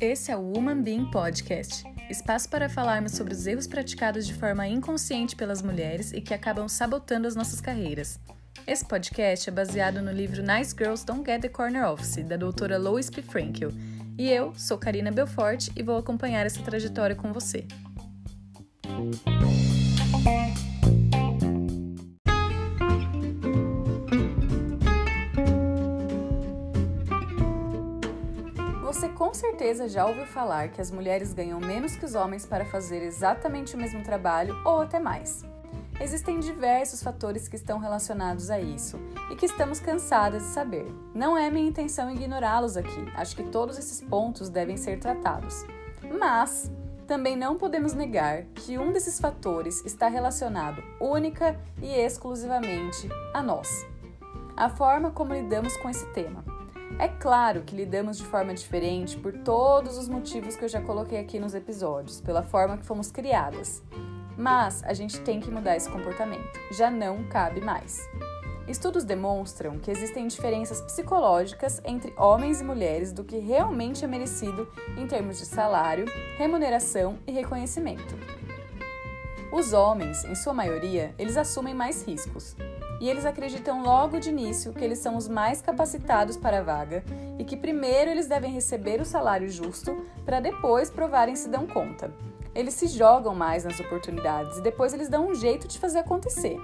Esse é o Woman Being Podcast espaço para falarmos sobre os erros praticados de forma inconsciente pelas mulheres e que acabam sabotando as nossas carreiras. Esse podcast é baseado no livro Nice Girls Don't Get the Corner Office, da doutora Lois P. Frankel. E eu sou Karina Belfort e vou acompanhar essa trajetória com você. Com certeza já ouviu falar que as mulheres ganham menos que os homens para fazer exatamente o mesmo trabalho ou até mais. Existem diversos fatores que estão relacionados a isso e que estamos cansadas de saber. Não é minha intenção ignorá-los aqui, acho que todos esses pontos devem ser tratados. Mas também não podemos negar que um desses fatores está relacionado única e exclusivamente a nós. A forma como lidamos com esse tema. É claro que lidamos de forma diferente por todos os motivos que eu já coloquei aqui nos episódios, pela forma que fomos criadas. Mas a gente tem que mudar esse comportamento. Já não cabe mais. Estudos demonstram que existem diferenças psicológicas entre homens e mulheres do que realmente é merecido em termos de salário, remuneração e reconhecimento. Os homens, em sua maioria, eles assumem mais riscos. E eles acreditam logo de início que eles são os mais capacitados para a vaga e que primeiro eles devem receber o salário justo para depois provarem se dão conta. Eles se jogam mais nas oportunidades e depois eles dão um jeito de fazer acontecer.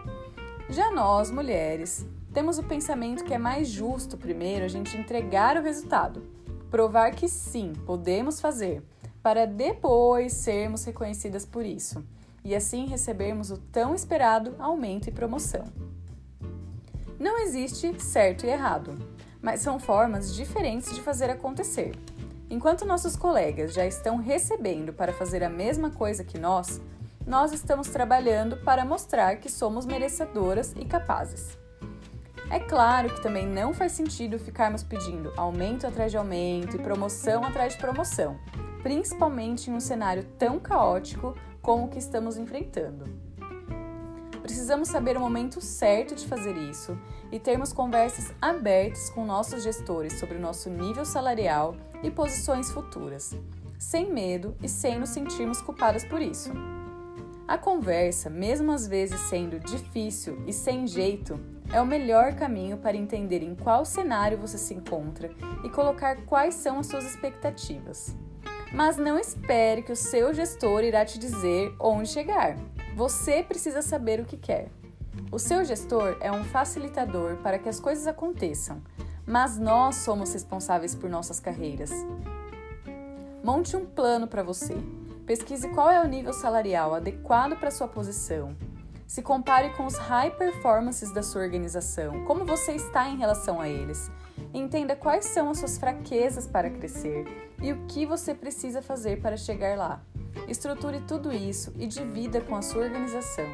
Já nós, mulheres, temos o pensamento que é mais justo primeiro a gente entregar o resultado, provar que sim, podemos fazer, para depois sermos reconhecidas por isso e assim recebermos o tão esperado aumento e promoção. Não existe certo e errado, mas são formas diferentes de fazer acontecer. Enquanto nossos colegas já estão recebendo para fazer a mesma coisa que nós, nós estamos trabalhando para mostrar que somos merecedoras e capazes. É claro que também não faz sentido ficarmos pedindo aumento atrás de aumento e promoção atrás de promoção, principalmente em um cenário tão caótico como o que estamos enfrentando. Precisamos saber o momento certo de fazer isso e termos conversas abertas com nossos gestores sobre o nosso nível salarial e posições futuras, sem medo e sem nos sentirmos culpadas por isso. A conversa, mesmo às vezes sendo difícil e sem jeito, é o melhor caminho para entender em qual cenário você se encontra e colocar quais são as suas expectativas. Mas não espere que o seu gestor irá te dizer onde chegar. Você precisa saber o que quer. O seu gestor é um facilitador para que as coisas aconteçam, mas nós somos responsáveis por nossas carreiras. Monte um plano para você. Pesquise qual é o nível salarial adequado para sua posição. Se compare com os high performances da sua organização, como você está em relação a eles. Entenda quais são as suas fraquezas para crescer e o que você precisa fazer para chegar lá. Estruture tudo isso e divida com a sua organização.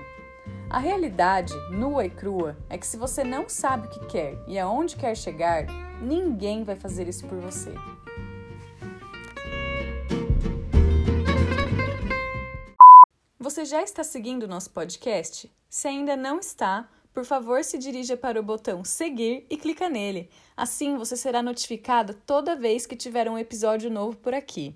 A realidade, nua e crua, é que se você não sabe o que quer e aonde quer chegar, ninguém vai fazer isso por você. Você já está seguindo o nosso podcast? Se ainda não está, por favor se dirija para o botão seguir e clica nele. Assim você será notificada toda vez que tiver um episódio novo por aqui.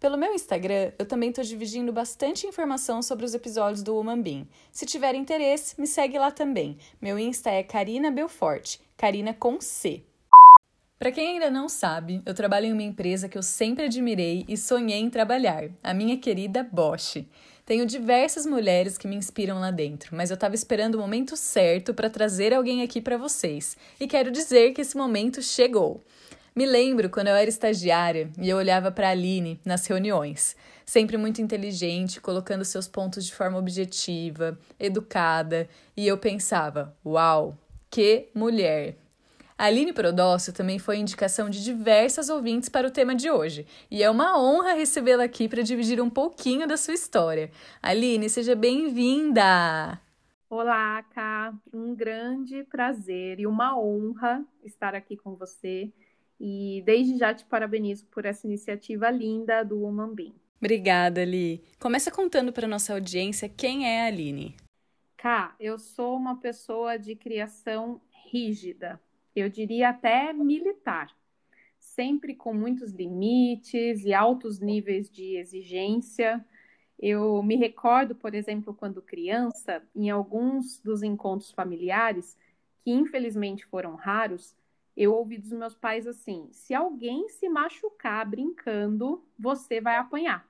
Pelo meu Instagram, eu também estou dividindo bastante informação sobre os episódios do Woman Bean. Se tiver interesse, me segue lá também. Meu Insta é Karina Belfort, Karina com C. Para quem ainda não sabe, eu trabalho em uma empresa que eu sempre admirei e sonhei em trabalhar, a minha querida Bosch. Tenho diversas mulheres que me inspiram lá dentro, mas eu estava esperando o momento certo para trazer alguém aqui para vocês. E quero dizer que esse momento chegou. Me lembro quando eu era estagiária e eu olhava para a Aline nas reuniões, sempre muito inteligente, colocando seus pontos de forma objetiva, educada, e eu pensava: uau, que mulher! A Aline Prodócio também foi indicação de diversas ouvintes para o tema de hoje, e é uma honra recebê-la aqui para dividir um pouquinho da sua história. Aline, seja bem-vinda! Olá, Ká, um grande prazer e uma honra estar aqui com você e desde já te parabenizo por essa iniciativa linda do Woman Bean. Obrigada, Ali. Começa contando para nossa audiência quem é a Aline. Cá, eu sou uma pessoa de criação rígida, eu diria até militar, sempre com muitos limites e altos níveis de exigência. Eu me recordo, por exemplo, quando criança, em alguns dos encontros familiares, que infelizmente foram raros, eu ouvi dos meus pais assim: se alguém se machucar brincando, você vai apanhar.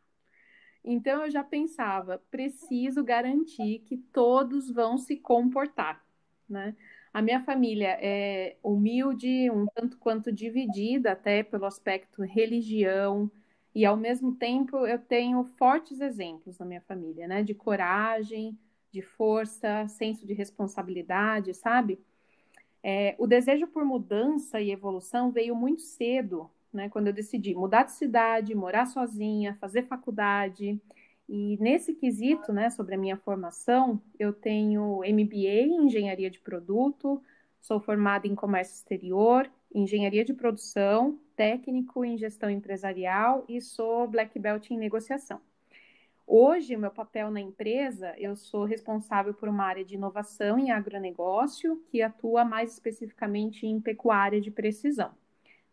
Então eu já pensava, preciso garantir que todos vão se comportar, né? A minha família é humilde, um tanto quanto dividida até pelo aspecto religião, e ao mesmo tempo eu tenho fortes exemplos na minha família, né? De coragem, de força, senso de responsabilidade, sabe? É, o desejo por mudança e evolução veio muito cedo, né, quando eu decidi mudar de cidade, morar sozinha, fazer faculdade. E nesse quesito, né, sobre a minha formação, eu tenho MBA em engenharia de produto, sou formada em comércio exterior, engenharia de produção, técnico em gestão empresarial e sou black belt em negociação. Hoje, meu papel na empresa, eu sou responsável por uma área de inovação em agronegócio, que atua mais especificamente em pecuária de precisão.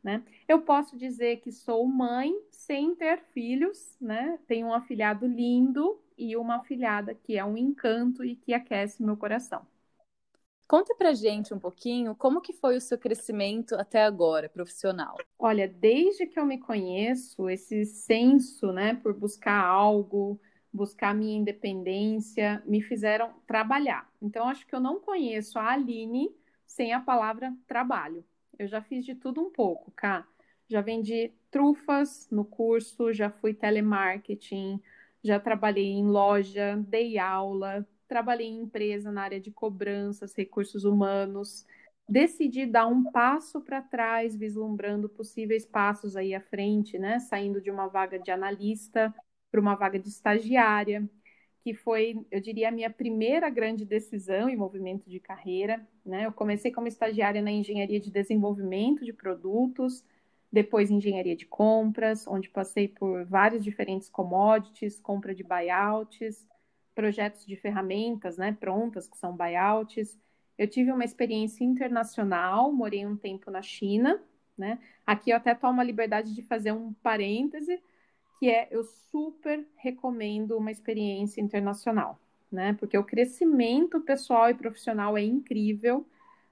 Né? Eu posso dizer que sou mãe sem ter filhos, né? Tenho um afilhado lindo e uma afilhada que é um encanto e que aquece meu coração. Conta pra gente um pouquinho como que foi o seu crescimento até agora, profissional. Olha, desde que eu me conheço, esse senso, né, por buscar algo, buscar minha independência, me fizeram trabalhar. Então, acho que eu não conheço a Aline sem a palavra trabalho. Eu já fiz de tudo um pouco, cá. Já vendi trufas no curso, já fui telemarketing, já trabalhei em loja, dei aula, trabalhei em empresa na área de cobranças, recursos humanos. Decidi dar um passo para trás, vislumbrando possíveis passos aí à frente, né? Saindo de uma vaga de analista para uma vaga de estagiária, que foi, eu diria, a minha primeira grande decisão e movimento de carreira. Né? Eu comecei como estagiária na engenharia de desenvolvimento de produtos, depois engenharia de compras, onde passei por vários diferentes commodities, compra de buyouts, projetos de ferramentas né, prontas, que são buyouts. Eu tive uma experiência internacional, morei um tempo na China. Né? Aqui eu até tomo a liberdade de fazer um parêntese, que é eu super recomendo uma experiência internacional, né? Porque o crescimento pessoal e profissional é incrível.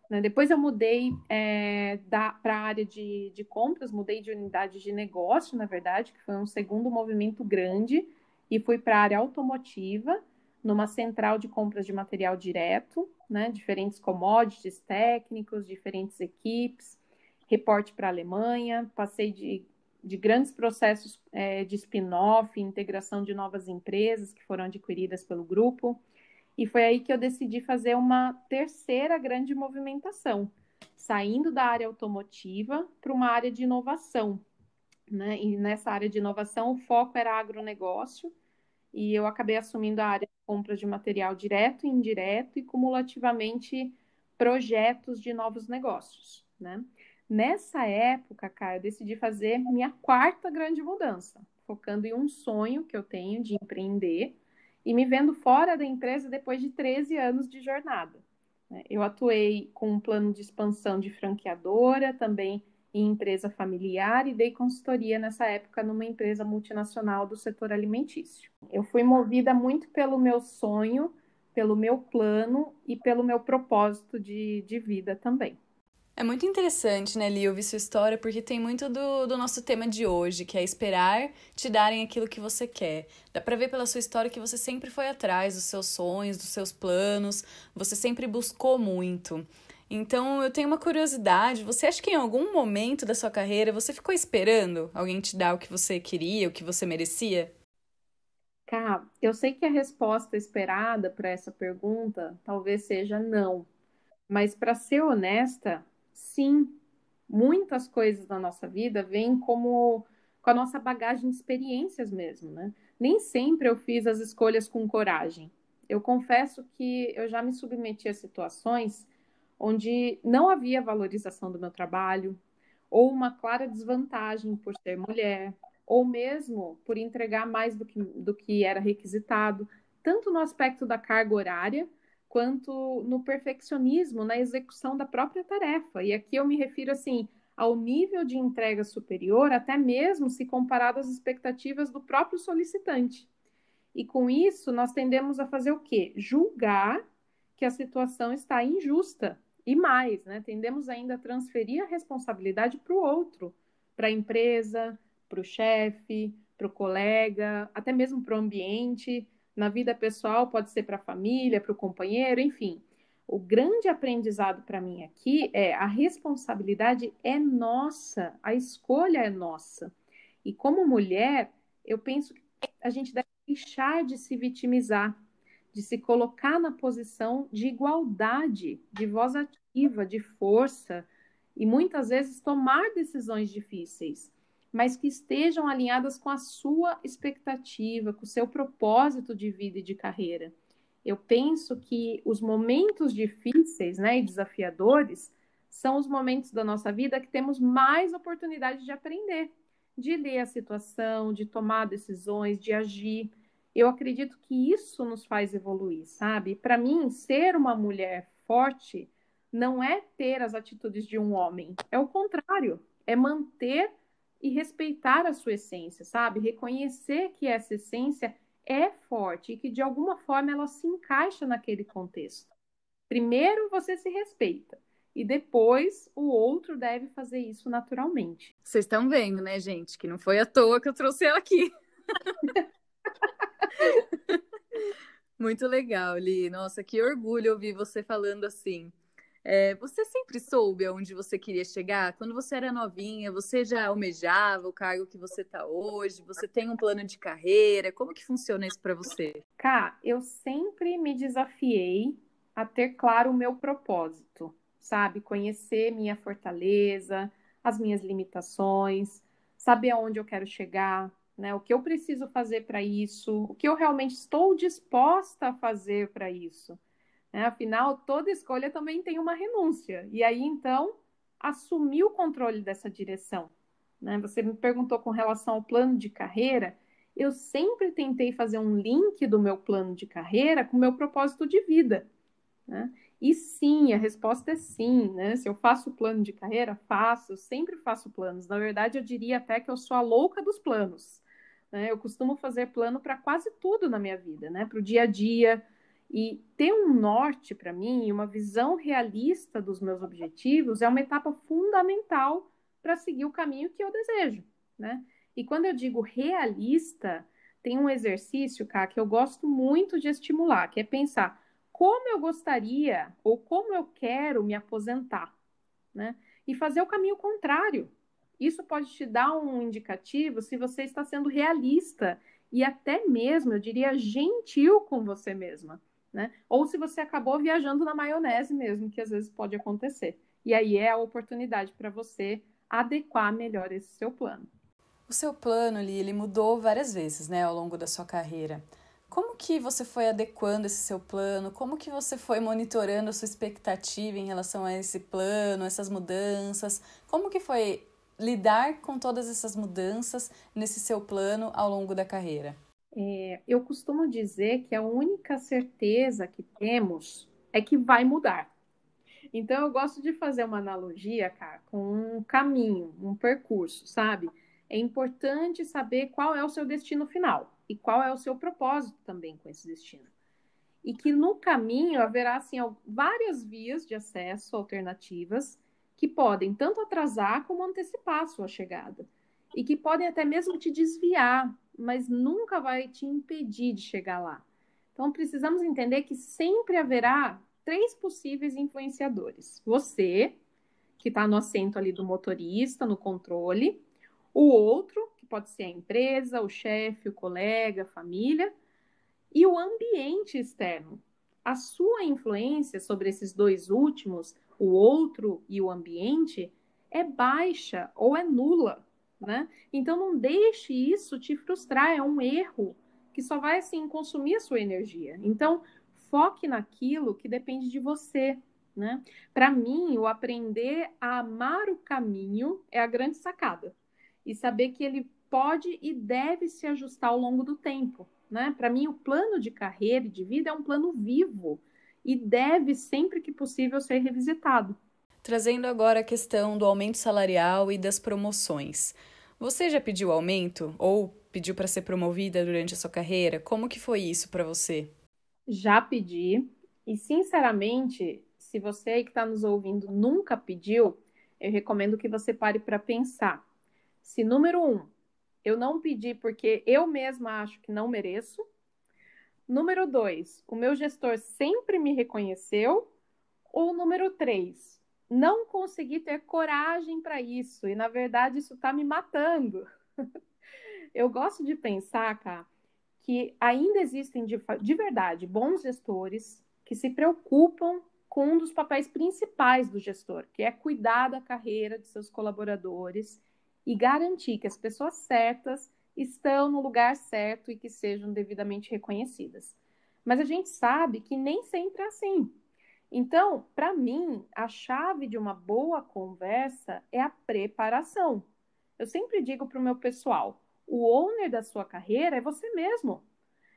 Né? Depois eu mudei é, para a área de, de compras, mudei de unidade de negócio, na verdade, que foi um segundo movimento grande, e fui para a área automotiva numa central de compras de material direto, né, diferentes commodities técnicos, diferentes equipes, reporte para a Alemanha, passei de, de grandes processos é, de spin-off, integração de novas empresas que foram adquiridas pelo grupo, e foi aí que eu decidi fazer uma terceira grande movimentação, saindo da área automotiva para uma área de inovação. Né? E nessa área de inovação, o foco era agronegócio, e eu acabei assumindo a área de compras de material direto e indireto e cumulativamente projetos de novos negócios, né? Nessa época, cara, eu decidi fazer minha quarta grande mudança, focando em um sonho que eu tenho de empreender e me vendo fora da empresa depois de 13 anos de jornada. Né? Eu atuei com um plano de expansão de franqueadora, também em empresa familiar e dei consultoria nessa época numa empresa multinacional do setor alimentício. Eu fui movida muito pelo meu sonho, pelo meu plano e pelo meu propósito de, de vida também. É muito interessante, né, Li, ouvir sua história, porque tem muito do, do nosso tema de hoje, que é esperar te darem aquilo que você quer. Dá pra ver pela sua história que você sempre foi atrás dos seus sonhos, dos seus planos, você sempre buscou muito. Então, eu tenho uma curiosidade. Você acha que em algum momento da sua carreira você ficou esperando alguém te dar o que você queria, o que você merecia? Cá, eu sei que a resposta esperada para essa pergunta talvez seja não. Mas, para ser honesta, sim, muitas coisas na nossa vida vêm como com a nossa bagagem de experiências mesmo, né? Nem sempre eu fiz as escolhas com coragem. Eu confesso que eu já me submeti a situações onde não havia valorização do meu trabalho, ou uma clara desvantagem por ser mulher, ou mesmo por entregar mais do que, do que era requisitado, tanto no aspecto da carga horária, quanto no perfeccionismo, na execução da própria tarefa. E aqui eu me refiro assim ao nível de entrega superior, até mesmo se comparado às expectativas do próprio solicitante. E com isso, nós tendemos a fazer o quê? Julgar que a situação está injusta. E mais, né? Tendemos ainda a transferir a responsabilidade para o outro, para a empresa, para o chefe, para o colega, até mesmo para o ambiente. Na vida pessoal, pode ser para a família, para o companheiro, enfim. O grande aprendizado para mim aqui é a responsabilidade é nossa, a escolha é nossa. E como mulher, eu penso que a gente deve deixar de se vitimizar, de se colocar na posição de igualdade, de voz ativa, de força, e muitas vezes tomar decisões difíceis mas que estejam alinhadas com a sua expectativa, com o seu propósito de vida e de carreira. Eu penso que os momentos difíceis né, e desafiadores são os momentos da nossa vida que temos mais oportunidade de aprender, de ler a situação, de tomar decisões, de agir. Eu acredito que isso nos faz evoluir, sabe? Para mim, ser uma mulher forte não é ter as atitudes de um homem, é o contrário, é manter e respeitar a sua essência, sabe? Reconhecer que essa essência é forte e que de alguma forma ela se encaixa naquele contexto. Primeiro você se respeita e depois o outro deve fazer isso naturalmente. Vocês estão vendo, né, gente, que não foi à toa que eu trouxe ela aqui. Muito legal, Li. Nossa, que orgulho ouvir você falando assim. É, você sempre soube aonde você queria chegar? Quando você era novinha, você já almejava o cargo que você está hoje? Você tem um plano de carreira? Como que funciona isso para você? Cá, eu sempre me desafiei a ter claro o meu propósito, sabe? Conhecer minha fortaleza, as minhas limitações, saber aonde eu quero chegar, né? O que eu preciso fazer para isso, o que eu realmente estou disposta a fazer para isso. Né? Afinal, toda escolha também tem uma renúncia. E aí, então, assumir o controle dessa direção. Né? Você me perguntou com relação ao plano de carreira. Eu sempre tentei fazer um link do meu plano de carreira com o meu propósito de vida. Né? E sim, a resposta é sim. Né? Se eu faço plano de carreira, faço, eu sempre faço planos. Na verdade, eu diria até que eu sou a louca dos planos. Né? Eu costumo fazer plano para quase tudo na minha vida, né? para o dia a dia, e ter um norte para mim, uma visão realista dos meus objetivos, é uma etapa fundamental para seguir o caminho que eu desejo, né? E quando eu digo realista, tem um exercício, cá, que eu gosto muito de estimular, que é pensar como eu gostaria ou como eu quero me aposentar, né? E fazer o caminho contrário. Isso pode te dar um indicativo se você está sendo realista e até mesmo, eu diria, gentil com você mesma né? Ou se você acabou viajando na maionese mesmo, que às vezes pode acontecer. E aí é a oportunidade para você adequar melhor esse seu plano. O seu plano ali, ele mudou várias vezes, né, ao longo da sua carreira. Como que você foi adequando esse seu plano? Como que você foi monitorando a sua expectativa em relação a esse plano, essas mudanças? Como que foi lidar com todas essas mudanças nesse seu plano ao longo da carreira? É, eu costumo dizer que a única certeza que temos é que vai mudar. Então, eu gosto de fazer uma analogia, cara, com um caminho, um percurso, sabe? É importante saber qual é o seu destino final e qual é o seu propósito também com esse destino. E que no caminho haverá, assim, várias vias de acesso alternativas que podem tanto atrasar como antecipar a sua chegada. E que podem até mesmo te desviar mas nunca vai te impedir de chegar lá. Então, precisamos entender que sempre haverá três possíveis influenciadores: você, que está no assento ali do motorista, no controle, o outro, que pode ser a empresa, o chefe, o colega, a família, e o ambiente externo. A sua influência sobre esses dois últimos, o outro e o ambiente, é baixa ou é nula né? Então não deixe isso te frustrar, é um erro que só vai assim consumir a sua energia. Então foque naquilo que depende de você, né? Para mim, o aprender a amar o caminho é a grande sacada. E saber que ele pode e deve se ajustar ao longo do tempo, né? Para mim, o plano de carreira e de vida é um plano vivo e deve sempre que possível ser revisitado. Trazendo agora a questão do aumento salarial e das promoções. Você já pediu aumento ou pediu para ser promovida durante a sua carreira? Como que foi isso para você? Já pedi e sinceramente, se você que está nos ouvindo nunca pediu, eu recomendo que você pare para pensar. Se número um, eu não pedi porque eu mesma acho que não mereço. Número dois, o meu gestor sempre me reconheceu. Ou número três, não consegui ter coragem para isso e na verdade isso está me matando. eu gosto de pensar, cara, que ainda existem de, de verdade bons gestores que se preocupam com um dos papéis principais do gestor, que é cuidar da carreira de seus colaboradores e garantir que as pessoas certas estão no lugar certo e que sejam devidamente reconhecidas. Mas a gente sabe que nem sempre é assim. Então, para mim, a chave de uma boa conversa é a preparação. Eu sempre digo para o meu pessoal: o owner da sua carreira é você mesmo.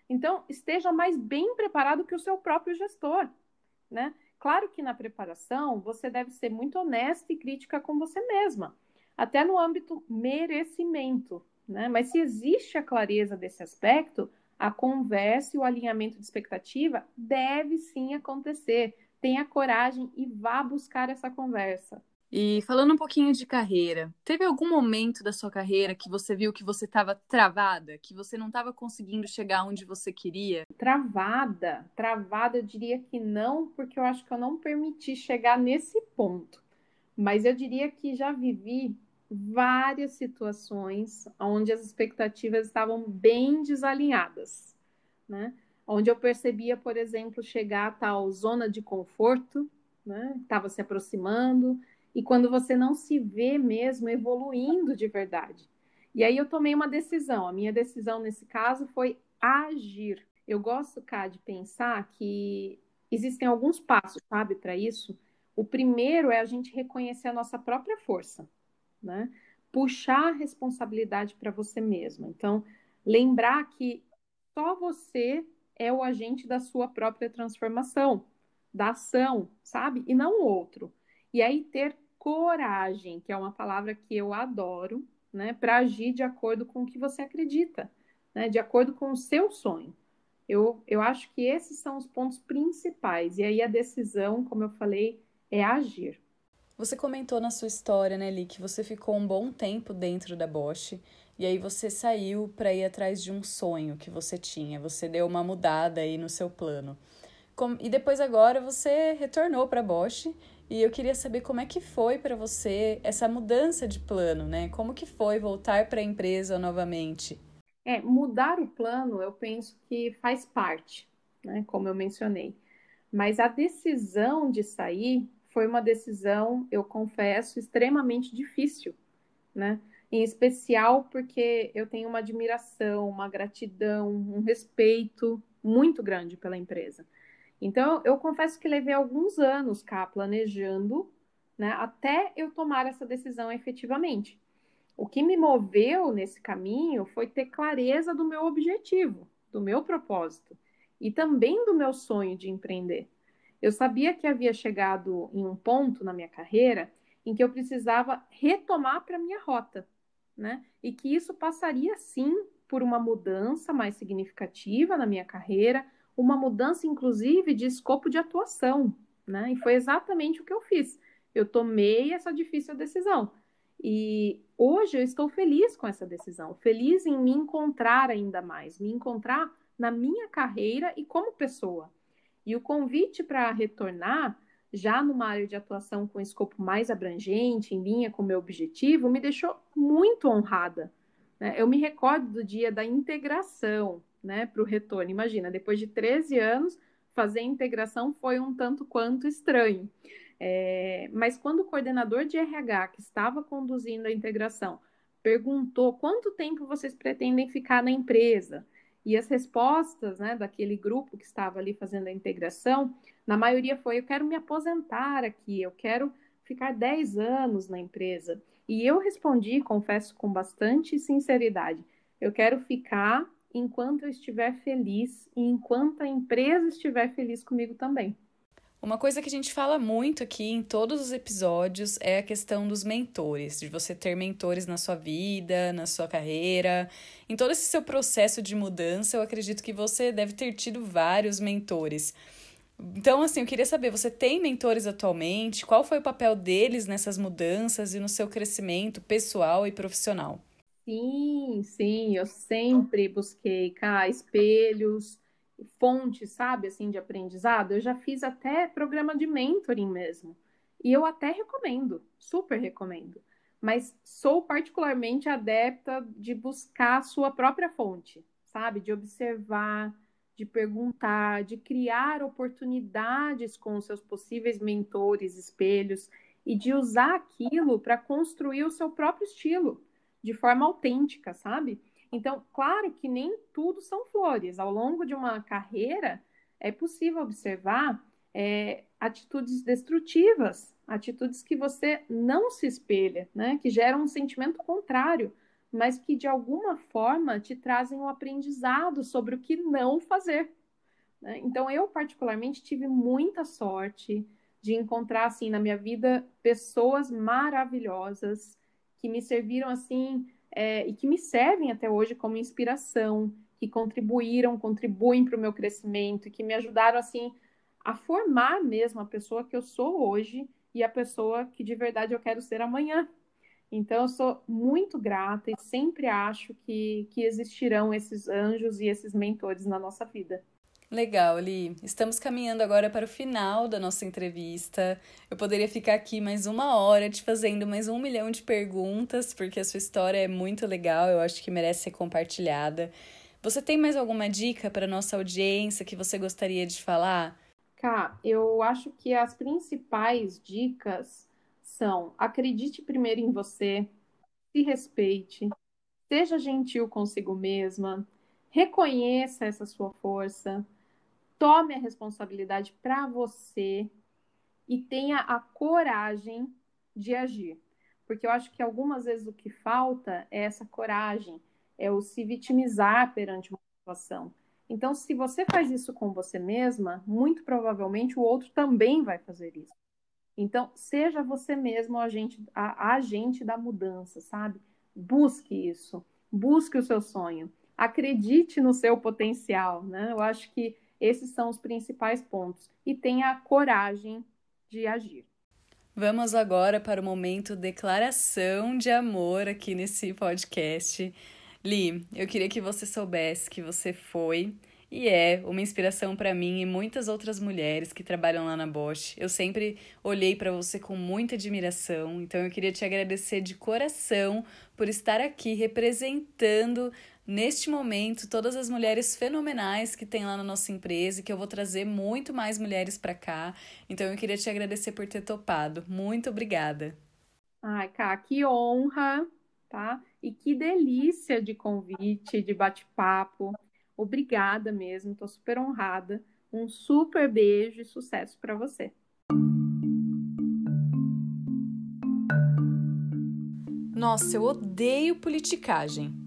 Então, esteja mais bem preparado que o seu próprio gestor, né? Claro que na preparação você deve ser muito honesta e crítica com você mesma, até no âmbito merecimento, né? Mas se existe a clareza desse aspecto, a conversa e o alinhamento de expectativa deve sim acontecer. Tenha coragem e vá buscar essa conversa. E falando um pouquinho de carreira, teve algum momento da sua carreira que você viu que você estava travada, que você não estava conseguindo chegar onde você queria? Travada, travada, eu diria que não, porque eu acho que eu não permiti chegar nesse ponto. Mas eu diria que já vivi várias situações onde as expectativas estavam bem desalinhadas, né? Onde eu percebia, por exemplo, chegar a tal zona de conforto, né? Estava se aproximando e quando você não se vê mesmo evoluindo de verdade. E aí eu tomei uma decisão. A minha decisão nesse caso foi agir. Eu gosto, cá, de pensar que existem alguns passos, sabe, para isso. O primeiro é a gente reconhecer a nossa própria força, né? Puxar a responsabilidade para você mesmo. Então, lembrar que só você é o agente da sua própria transformação, da ação, sabe? E não o outro. E aí ter coragem, que é uma palavra que eu adoro, né, para agir de acordo com o que você acredita, né, de acordo com o seu sonho. Eu, eu acho que esses são os pontos principais. E aí a decisão, como eu falei, é agir. Você comentou na sua história, né, Li, que você ficou um bom tempo dentro da Bosch e aí você saiu para ir atrás de um sonho que você tinha. Você deu uma mudada aí no seu plano. E depois agora você retornou para Bosch e eu queria saber como é que foi para você essa mudança de plano, né? Como que foi voltar para a empresa novamente? É, mudar o plano, eu penso que faz parte, né? Como eu mencionei. Mas a decisão de sair foi uma decisão, eu confesso, extremamente difícil, né? Em especial porque eu tenho uma admiração, uma gratidão, um respeito muito grande pela empresa. Então, eu confesso que levei alguns anos cá planejando, né, até eu tomar essa decisão efetivamente. O que me moveu nesse caminho foi ter clareza do meu objetivo, do meu propósito e também do meu sonho de empreender. Eu sabia que havia chegado em um ponto na minha carreira em que eu precisava retomar para minha rota, né? E que isso passaria sim por uma mudança mais significativa na minha carreira, uma mudança, inclusive, de escopo de atuação, né? E foi exatamente o que eu fiz. Eu tomei essa difícil decisão. E hoje eu estou feliz com essa decisão, feliz em me encontrar ainda mais, me encontrar na minha carreira e como pessoa. E o convite para retornar, já numa área de atuação com escopo mais abrangente, em linha com o meu objetivo, me deixou muito honrada. Né? Eu me recordo do dia da integração, né, para o retorno. Imagina, depois de 13 anos, fazer integração foi um tanto quanto estranho. É, mas quando o coordenador de RH que estava conduzindo a integração perguntou quanto tempo vocês pretendem ficar na empresa, e as respostas né, daquele grupo que estava ali fazendo a integração, na maioria foi: eu quero me aposentar aqui, eu quero ficar 10 anos na empresa. E eu respondi, confesso com bastante sinceridade: eu quero ficar enquanto eu estiver feliz e enquanto a empresa estiver feliz comigo também. Uma coisa que a gente fala muito aqui em todos os episódios é a questão dos mentores, de você ter mentores na sua vida, na sua carreira, em todo esse seu processo de mudança. Eu acredito que você deve ter tido vários mentores. Então, assim, eu queria saber, você tem mentores atualmente? Qual foi o papel deles nessas mudanças e no seu crescimento pessoal e profissional? Sim, sim, eu sempre busquei cá espelhos, fontes, sabe, assim, de aprendizado. Eu já fiz até programa de mentoring mesmo. E eu até recomendo, super recomendo. Mas sou particularmente adepta de buscar a sua própria fonte, sabe? De observar, de perguntar, de criar oportunidades com os seus possíveis mentores, espelhos, e de usar aquilo para construir o seu próprio estilo, de forma autêntica, sabe? Então, claro que nem tudo são flores. Ao longo de uma carreira, é possível observar é, atitudes destrutivas, atitudes que você não se espelha, né? que geram um sentimento contrário, mas que de alguma forma te trazem um aprendizado sobre o que não fazer. Né? Então, eu, particularmente, tive muita sorte de encontrar, assim, na minha vida, pessoas maravilhosas que me serviram, assim, é, e que me servem até hoje como inspiração, que contribuíram, contribuem para o meu crescimento, e que me ajudaram assim a formar mesmo a pessoa que eu sou hoje e a pessoa que de verdade eu quero ser amanhã. Então eu sou muito grata e sempre acho que, que existirão esses anjos e esses mentores na nossa vida. Legal, Li. Estamos caminhando agora para o final da nossa entrevista. Eu poderia ficar aqui mais uma hora te fazendo mais um milhão de perguntas, porque a sua história é muito legal, eu acho que merece ser compartilhada. Você tem mais alguma dica para nossa audiência que você gostaria de falar? Cá, eu acho que as principais dicas são: acredite primeiro em você, se respeite, seja gentil consigo mesma, reconheça essa sua força tome a responsabilidade para você e tenha a coragem de agir. Porque eu acho que algumas vezes o que falta é essa coragem, é o se vitimizar perante uma situação. Então, se você faz isso com você mesma, muito provavelmente o outro também vai fazer isso. Então, seja você mesmo a agente, a, a agente da mudança, sabe? Busque isso, busque o seu sonho, acredite no seu potencial, né? Eu acho que esses são os principais pontos. E tenha a coragem de agir. Vamos agora para o momento declaração de amor aqui nesse podcast. Li, eu queria que você soubesse que você foi e é uma inspiração para mim e muitas outras mulheres que trabalham lá na Bosch. Eu sempre olhei para você com muita admiração, então eu queria te agradecer de coração por estar aqui representando neste momento todas as mulheres fenomenais que tem lá na nossa empresa e que eu vou trazer muito mais mulheres para cá. Então eu queria te agradecer por ter topado. Muito obrigada. Ai, Cá, que honra, tá? E que delícia de convite, de bate-papo. Obrigada mesmo, tô super honrada. Um super beijo e sucesso para você. Nossa, eu odeio politicagem.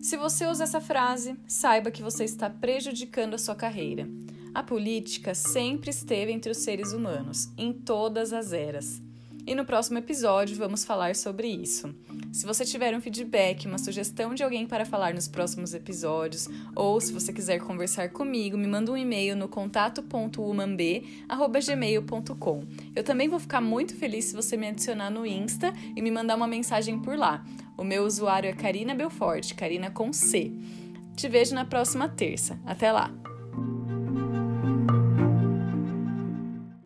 Se você usa essa frase, saiba que você está prejudicando a sua carreira. A política sempre esteve entre os seres humanos, em todas as eras. E no próximo episódio vamos falar sobre isso. Se você tiver um feedback, uma sugestão de alguém para falar nos próximos episódios, ou se você quiser conversar comigo, me manda um e-mail no contato.umanb@gmail.com. Eu também vou ficar muito feliz se você me adicionar no Insta e me mandar uma mensagem por lá. O meu usuário é Karina Belfort, Karina com C. Te vejo na próxima terça. Até lá!